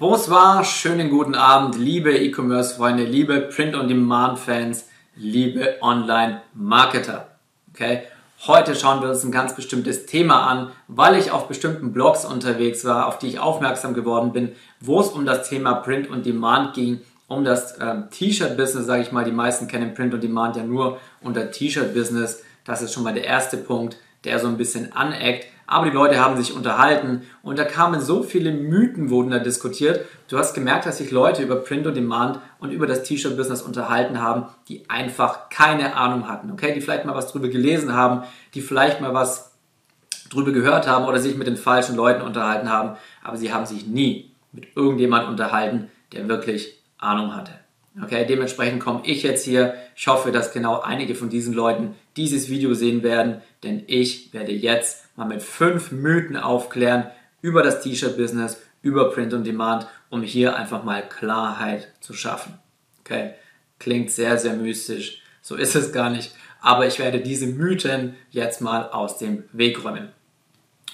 Bonsoir, schönen guten Abend, liebe E-Commerce-Freunde, liebe Print-on-Demand-Fans, liebe Online-Marketer. Okay, heute schauen wir uns ein ganz bestimmtes Thema an, weil ich auf bestimmten Blogs unterwegs war, auf die ich aufmerksam geworden bin, wo es um das Thema Print-on-Demand ging, um das ähm, T-Shirt-Business, sage ich mal. Die meisten kennen Print-on-Demand ja nur unter T-Shirt-Business. Das ist schon mal der erste Punkt, der so ein bisschen aneckt aber die Leute haben sich unterhalten und da kamen so viele Mythen, wurden da diskutiert. Du hast gemerkt, dass sich Leute über Print on Demand und über das T-Shirt-Business unterhalten haben, die einfach keine Ahnung hatten, okay? Die vielleicht mal was drüber gelesen haben, die vielleicht mal was drüber gehört haben oder sich mit den falschen Leuten unterhalten haben, aber sie haben sich nie mit irgendjemand unterhalten, der wirklich Ahnung hatte. Okay, dementsprechend komme ich jetzt hier. Ich hoffe, dass genau einige von diesen Leuten dieses Video sehen werden, denn ich werde jetzt mal mit fünf Mythen aufklären über das T-Shirt-Business, über Print on Demand, um hier einfach mal Klarheit zu schaffen. Okay, klingt sehr, sehr mystisch. So ist es gar nicht. Aber ich werde diese Mythen jetzt mal aus dem Weg räumen.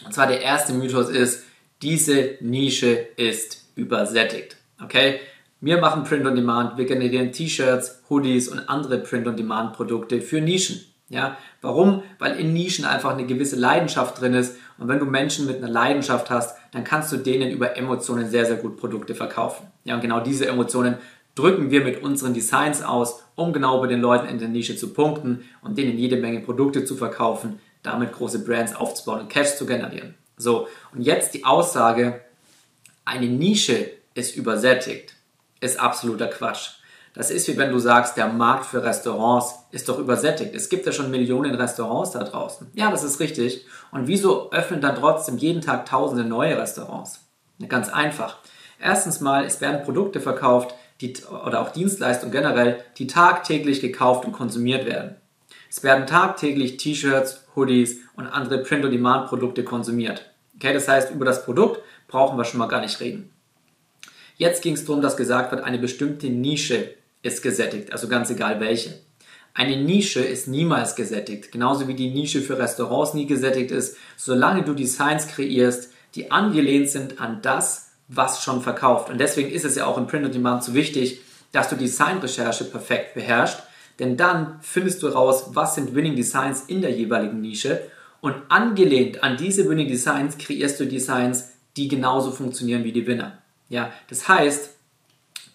Und zwar der erste Mythos ist, diese Nische ist übersättigt. Okay? Wir machen Print on Demand, wir generieren T-Shirts, Hoodies und andere Print on Demand Produkte für Nischen. Ja, warum? Weil in Nischen einfach eine gewisse Leidenschaft drin ist. Und wenn du Menschen mit einer Leidenschaft hast, dann kannst du denen über Emotionen sehr, sehr gut Produkte verkaufen. Ja, und genau diese Emotionen drücken wir mit unseren Designs aus, um genau bei den Leuten in der Nische zu punkten und denen jede Menge Produkte zu verkaufen, damit große Brands aufzubauen und Cash zu generieren. So, und jetzt die Aussage, eine Nische ist übersättigt, ist absoluter Quatsch. Das ist wie wenn du sagst, der Markt für Restaurants ist doch übersättigt. Es gibt ja schon Millionen Restaurants da draußen. Ja, das ist richtig. Und wieso öffnen dann trotzdem jeden Tag tausende neue Restaurants? Ganz einfach. Erstens mal, es werden Produkte verkauft, die, oder auch Dienstleistungen generell, die tagtäglich gekauft und konsumiert werden. Es werden tagtäglich T-Shirts, Hoodies und andere Print-on-Demand-Produkte konsumiert. Okay, das heißt, über das Produkt brauchen wir schon mal gar nicht reden. Jetzt ging es darum, dass gesagt wird, eine bestimmte Nische ist gesättigt, also ganz egal welche. Eine Nische ist niemals gesättigt, genauso wie die Nische für Restaurants nie gesättigt ist, solange du Designs kreierst, die angelehnt sind an das, was schon verkauft. Und deswegen ist es ja auch im Print on Demand so wichtig, dass du Designrecherche perfekt beherrschst, denn dann findest du raus, was sind Winning Designs in der jeweiligen Nische und angelehnt an diese Winning Designs kreierst du Designs, die genauso funktionieren wie die Winner. Ja, das heißt,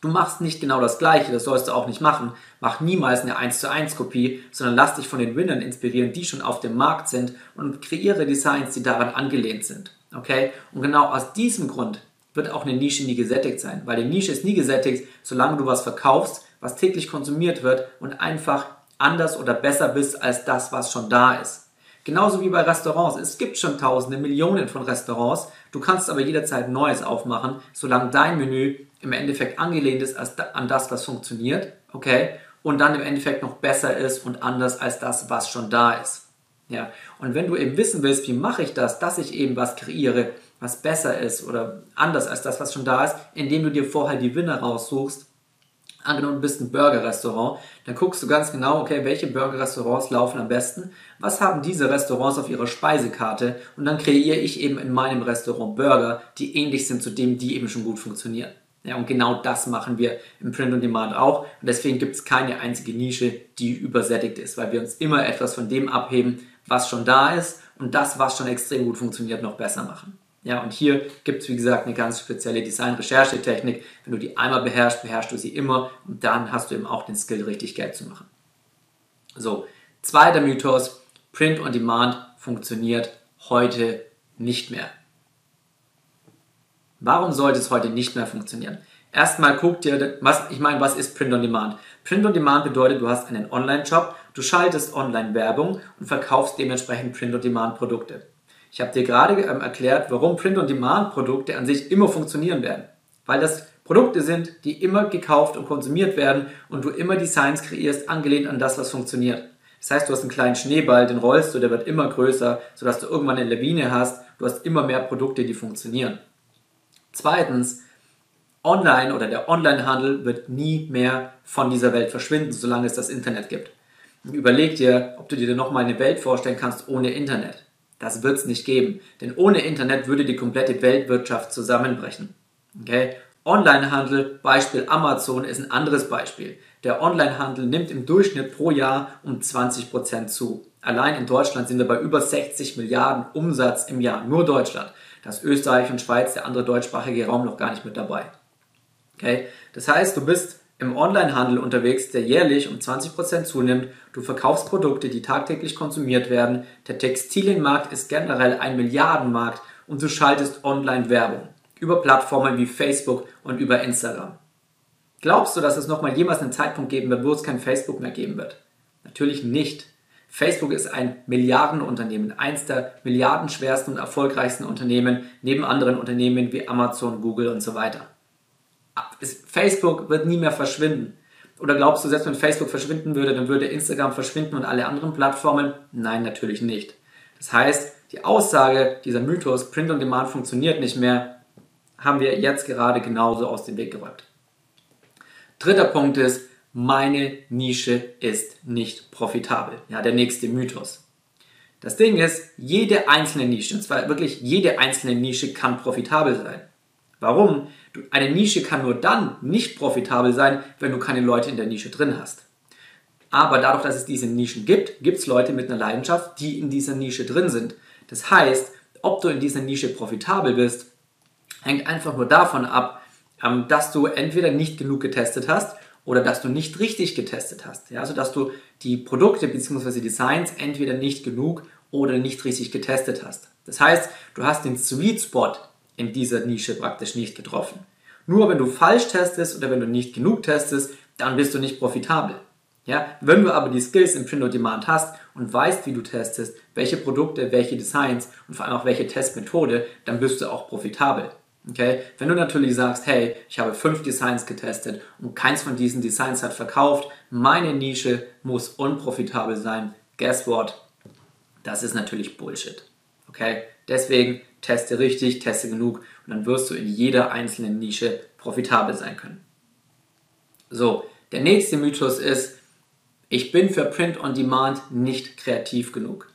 Du machst nicht genau das Gleiche, das sollst du auch nicht machen. Mach niemals eine 1 zu 1 Kopie, sondern lass dich von den Winnern inspirieren, die schon auf dem Markt sind und kreiere Designs, die daran angelehnt sind. Okay? Und genau aus diesem Grund wird auch eine Nische nie gesättigt sein, weil die Nische ist nie gesättigt, solange du was verkaufst, was täglich konsumiert wird und einfach anders oder besser bist als das, was schon da ist. Genauso wie bei Restaurants. Es gibt schon tausende, Millionen von Restaurants. Du kannst aber jederzeit Neues aufmachen, solange dein Menü im Endeffekt angelehnt ist an das, was funktioniert, okay? Und dann im Endeffekt noch besser ist und anders als das, was schon da ist. Ja, und wenn du eben wissen willst, wie mache ich das, dass ich eben was kreiere, was besser ist oder anders als das, was schon da ist, indem du dir vorher die Winner raussuchst, angenommen du bist ein Burger-Restaurant, dann guckst du ganz genau, okay, welche Burger-Restaurants laufen am besten, was haben diese Restaurants auf ihrer Speisekarte und dann kreiere ich eben in meinem Restaurant Burger, die ähnlich sind zu dem, die eben schon gut funktionieren. Ja, und genau das machen wir im Print on Demand auch. Und deswegen gibt es keine einzige Nische, die übersättigt ist, weil wir uns immer etwas von dem abheben, was schon da ist und das, was schon extrem gut funktioniert, noch besser machen. Ja, und hier gibt es, wie gesagt, eine ganz spezielle Design-Recherche-Technik. Wenn du die einmal beherrschst, beherrschst du sie immer und dann hast du eben auch den Skill, richtig Geld zu machen. So, zweiter Mythos, Print on Demand funktioniert heute nicht mehr. Warum sollte es heute nicht mehr funktionieren? Erstmal guck dir, was, ich meine, was ist Print on Demand? Print on Demand bedeutet, du hast einen Online-Shop, du schaltest Online-Werbung und verkaufst dementsprechend Print on Demand Produkte. Ich habe dir gerade ähm, erklärt, warum Print on Demand Produkte an sich immer funktionieren werden. Weil das Produkte sind, die immer gekauft und konsumiert werden und du immer Designs kreierst, angelehnt an das, was funktioniert. Das heißt, du hast einen kleinen Schneeball, den rollst du, der wird immer größer, sodass du irgendwann eine Lawine hast. Du hast immer mehr Produkte, die funktionieren. Zweitens, online oder der Onlinehandel wird nie mehr von dieser Welt verschwinden, solange es das Internet gibt. Überleg dir, ob du dir nochmal eine Welt vorstellen kannst ohne Internet. Das wird es nicht geben, denn ohne Internet würde die komplette Weltwirtschaft zusammenbrechen. Okay? Onlinehandel, Beispiel Amazon, ist ein anderes Beispiel. Der Onlinehandel nimmt im Durchschnitt pro Jahr um 20% zu. Allein in Deutschland sind wir bei über 60 Milliarden Umsatz im Jahr. Nur Deutschland. Das Österreich und Schweiz, der andere deutschsprachige Raum noch gar nicht mit dabei. Okay? Das heißt, du bist im Onlinehandel unterwegs, der jährlich um 20% zunimmt. Du verkaufst Produkte, die tagtäglich konsumiert werden. Der Textilienmarkt ist generell ein Milliardenmarkt und du schaltest Online-Werbung über Plattformen wie Facebook und über Instagram. Glaubst du, dass es nochmal jemals einen Zeitpunkt geben wird, wo es kein Facebook mehr geben wird? Natürlich nicht. Facebook ist ein Milliardenunternehmen, eins der milliardenschwersten und erfolgreichsten Unternehmen neben anderen Unternehmen wie Amazon, Google und so weiter. Facebook wird nie mehr verschwinden. Oder glaubst du, selbst wenn Facebook verschwinden würde, dann würde Instagram verschwinden und alle anderen Plattformen? Nein, natürlich nicht. Das heißt, die Aussage, dieser Mythos, Print on Demand funktioniert nicht mehr, haben wir jetzt gerade genauso aus dem Weg geräumt. Dritter Punkt ist, meine Nische ist nicht profitabel. Ja, der nächste Mythos. Das Ding ist, jede einzelne Nische, und zwar wirklich jede einzelne Nische kann profitabel sein. Warum? Eine Nische kann nur dann nicht profitabel sein, wenn du keine Leute in der Nische drin hast. Aber dadurch, dass es diese Nischen gibt, gibt es Leute mit einer Leidenschaft, die in dieser Nische drin sind. Das heißt, ob du in dieser Nische profitabel bist, hängt einfach nur davon ab, ähm, dass du entweder nicht genug getestet hast oder dass du nicht richtig getestet hast. Also dass du die Produkte bzw. Designs entweder nicht genug oder nicht richtig getestet hast. Das heißt, du hast den Sweet Spot in dieser Nische praktisch nicht getroffen. Nur wenn du falsch testest oder wenn du nicht genug testest, dann bist du nicht profitabel. Ja, wenn du aber die Skills im Print on Demand hast und weißt, wie du testest, welche Produkte, welche Designs und vor allem auch welche Testmethode, dann bist du auch profitabel. Okay? Wenn du natürlich sagst, hey, ich habe fünf Designs getestet und keins von diesen Designs hat verkauft, meine Nische muss unprofitabel sein. Guess what? Das ist natürlich Bullshit. Okay? Deswegen teste richtig, teste genug und dann wirst du in jeder einzelnen Nische profitabel sein können. So, der nächste Mythos ist, ich bin für Print on Demand nicht kreativ genug.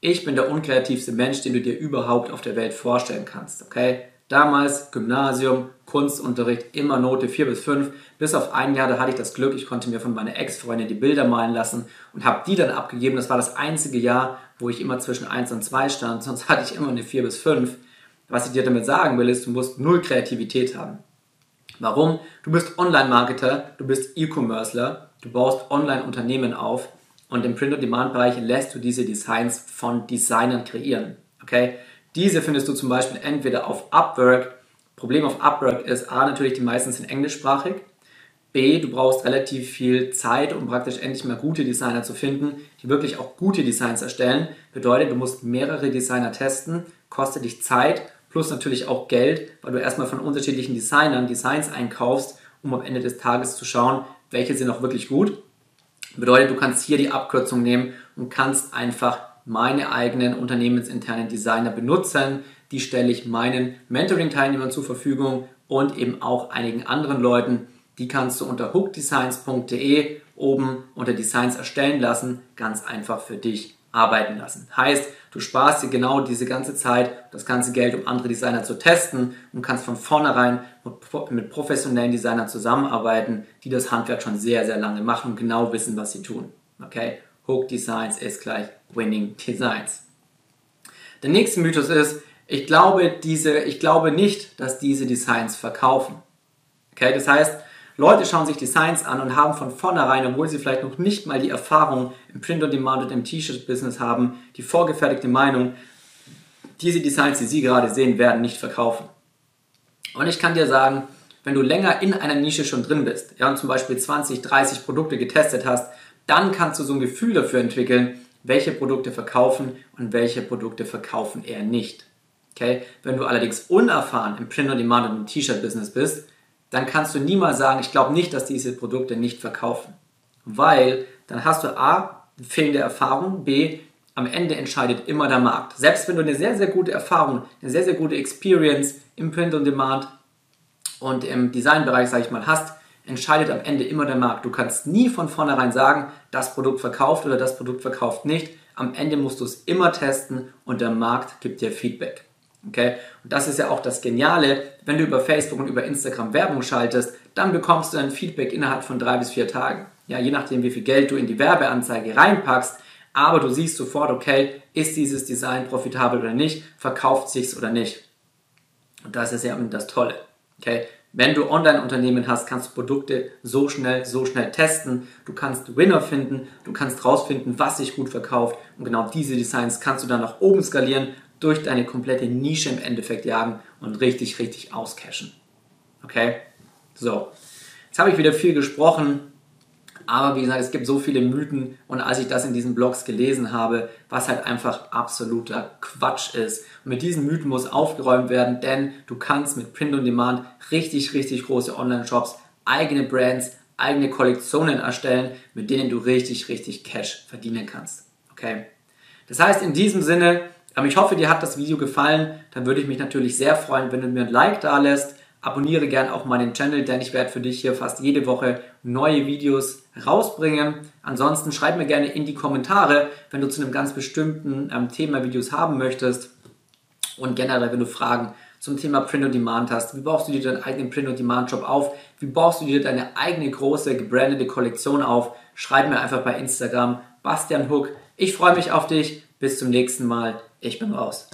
Ich bin der unkreativste Mensch, den du dir überhaupt auf der Welt vorstellen kannst, okay? Damals Gymnasium, Kunstunterricht, immer Note 4 bis 5. Bis auf ein Jahr, da hatte ich das Glück, ich konnte mir von meiner Ex-Freundin die Bilder malen lassen und habe die dann abgegeben. Das war das einzige Jahr, wo ich immer zwischen 1 und 2 stand, sonst hatte ich immer eine 4 bis 5. Was ich dir damit sagen will, ist, du musst null Kreativität haben. Warum? Du bist Online-Marketer, du bist E-Commercer, du baust Online-Unternehmen auf und im Print-on-Demand-Bereich lässt du diese Designs von Designern kreieren. Okay? Diese findest du zum Beispiel entweder auf Upwork. Problem auf Upwork ist A, natürlich die meisten sind englischsprachig. B, du brauchst relativ viel Zeit, um praktisch endlich mal gute Designer zu finden, die wirklich auch gute Designs erstellen. Bedeutet, du musst mehrere Designer testen, kostet dich Zeit, plus natürlich auch Geld, weil du erstmal von unterschiedlichen Designern Designs einkaufst, um am Ende des Tages zu schauen, welche sind auch wirklich gut Bedeutet, du kannst hier die Abkürzung nehmen und kannst einfach meine eigenen unternehmensinternen Designer benutzen. Die stelle ich meinen Mentoring-Teilnehmern zur Verfügung und eben auch einigen anderen Leuten. Die kannst du unter hookdesigns.de oben unter Designs erstellen lassen, ganz einfach für dich arbeiten lassen. Heißt, du sparst dir genau diese ganze Zeit, das ganze Geld, um andere Designer zu testen und kannst von vornherein mit professionellen Designern zusammenarbeiten, die das Handwerk schon sehr, sehr lange machen und genau wissen, was sie tun. Okay? Hook Designs ist gleich Winning Designs. Der nächste Mythos ist, ich glaube, diese, ich glaube nicht, dass diese Designs verkaufen. Okay, das heißt, Leute schauen sich Designs an und haben von vornherein, obwohl sie vielleicht noch nicht mal die Erfahrung im Print-on-Demand und im T-Shirt-Business haben, die vorgefertigte Meinung, diese Designs, die sie gerade sehen, werden nicht verkaufen. Und ich kann dir sagen, wenn du länger in einer Nische schon drin bist, ja, und zum Beispiel 20, 30 Produkte getestet hast, dann kannst du so ein Gefühl dafür entwickeln, welche Produkte verkaufen und welche Produkte verkaufen eher nicht. Okay? Wenn du allerdings unerfahren im Print-on-Demand und im T-Shirt-Business bist, dann kannst du niemals sagen, ich glaube nicht, dass diese Produkte nicht verkaufen. Weil dann hast du A, fehlende Erfahrung, B, am Ende entscheidet immer der Markt. Selbst wenn du eine sehr, sehr gute Erfahrung, eine sehr, sehr gute Experience im Print on Demand und im Designbereich, sage ich mal, hast, entscheidet am Ende immer der Markt. Du kannst nie von vornherein sagen, das Produkt verkauft oder das Produkt verkauft nicht. Am Ende musst du es immer testen und der Markt gibt dir Feedback. Okay? Und das ist ja auch das Geniale, wenn du über Facebook und über Instagram Werbung schaltest, dann bekommst du ein Feedback innerhalb von drei bis vier Tagen. Ja, je nachdem, wie viel Geld du in die Werbeanzeige reinpackst, aber du siehst sofort, okay, ist dieses Design profitabel oder nicht, verkauft sich's oder nicht. Und das ist ja das Tolle. Okay? Wenn du Online-Unternehmen hast, kannst du Produkte so schnell, so schnell testen. Du kannst Winner finden, du kannst rausfinden, was sich gut verkauft. Und genau diese Designs kannst du dann nach oben skalieren, durch deine komplette Nische im Endeffekt jagen und richtig, richtig auscashen. Okay? So. Jetzt habe ich wieder viel gesprochen. Aber wie gesagt, es gibt so viele Mythen und als ich das in diesen Blogs gelesen habe, was halt einfach absoluter Quatsch ist. Und mit diesen Mythen muss aufgeräumt werden, denn du kannst mit Print on Demand richtig, richtig große Online-Shops, eigene Brands, eigene Kollektionen erstellen, mit denen du richtig, richtig Cash verdienen kannst. Okay? Das heißt, in diesem Sinne, ich hoffe, dir hat das Video gefallen. Dann würde ich mich natürlich sehr freuen, wenn du mir ein Like da lässt Abonniere gern auch meinen Channel, denn ich werde für dich hier fast jede Woche neue Videos rausbringen. Ansonsten schreib mir gerne in die Kommentare, wenn du zu einem ganz bestimmten ähm, Thema Videos haben möchtest. Und generell, wenn du Fragen zum Thema Print on Demand hast, wie baust du dir deinen eigenen Print on Demand Job auf? Wie baust du dir deine eigene große gebrandete Kollektion auf? Schreib mir einfach bei Instagram Bastian Hook. Ich freue mich auf dich. Bis zum nächsten Mal. Ich bin raus.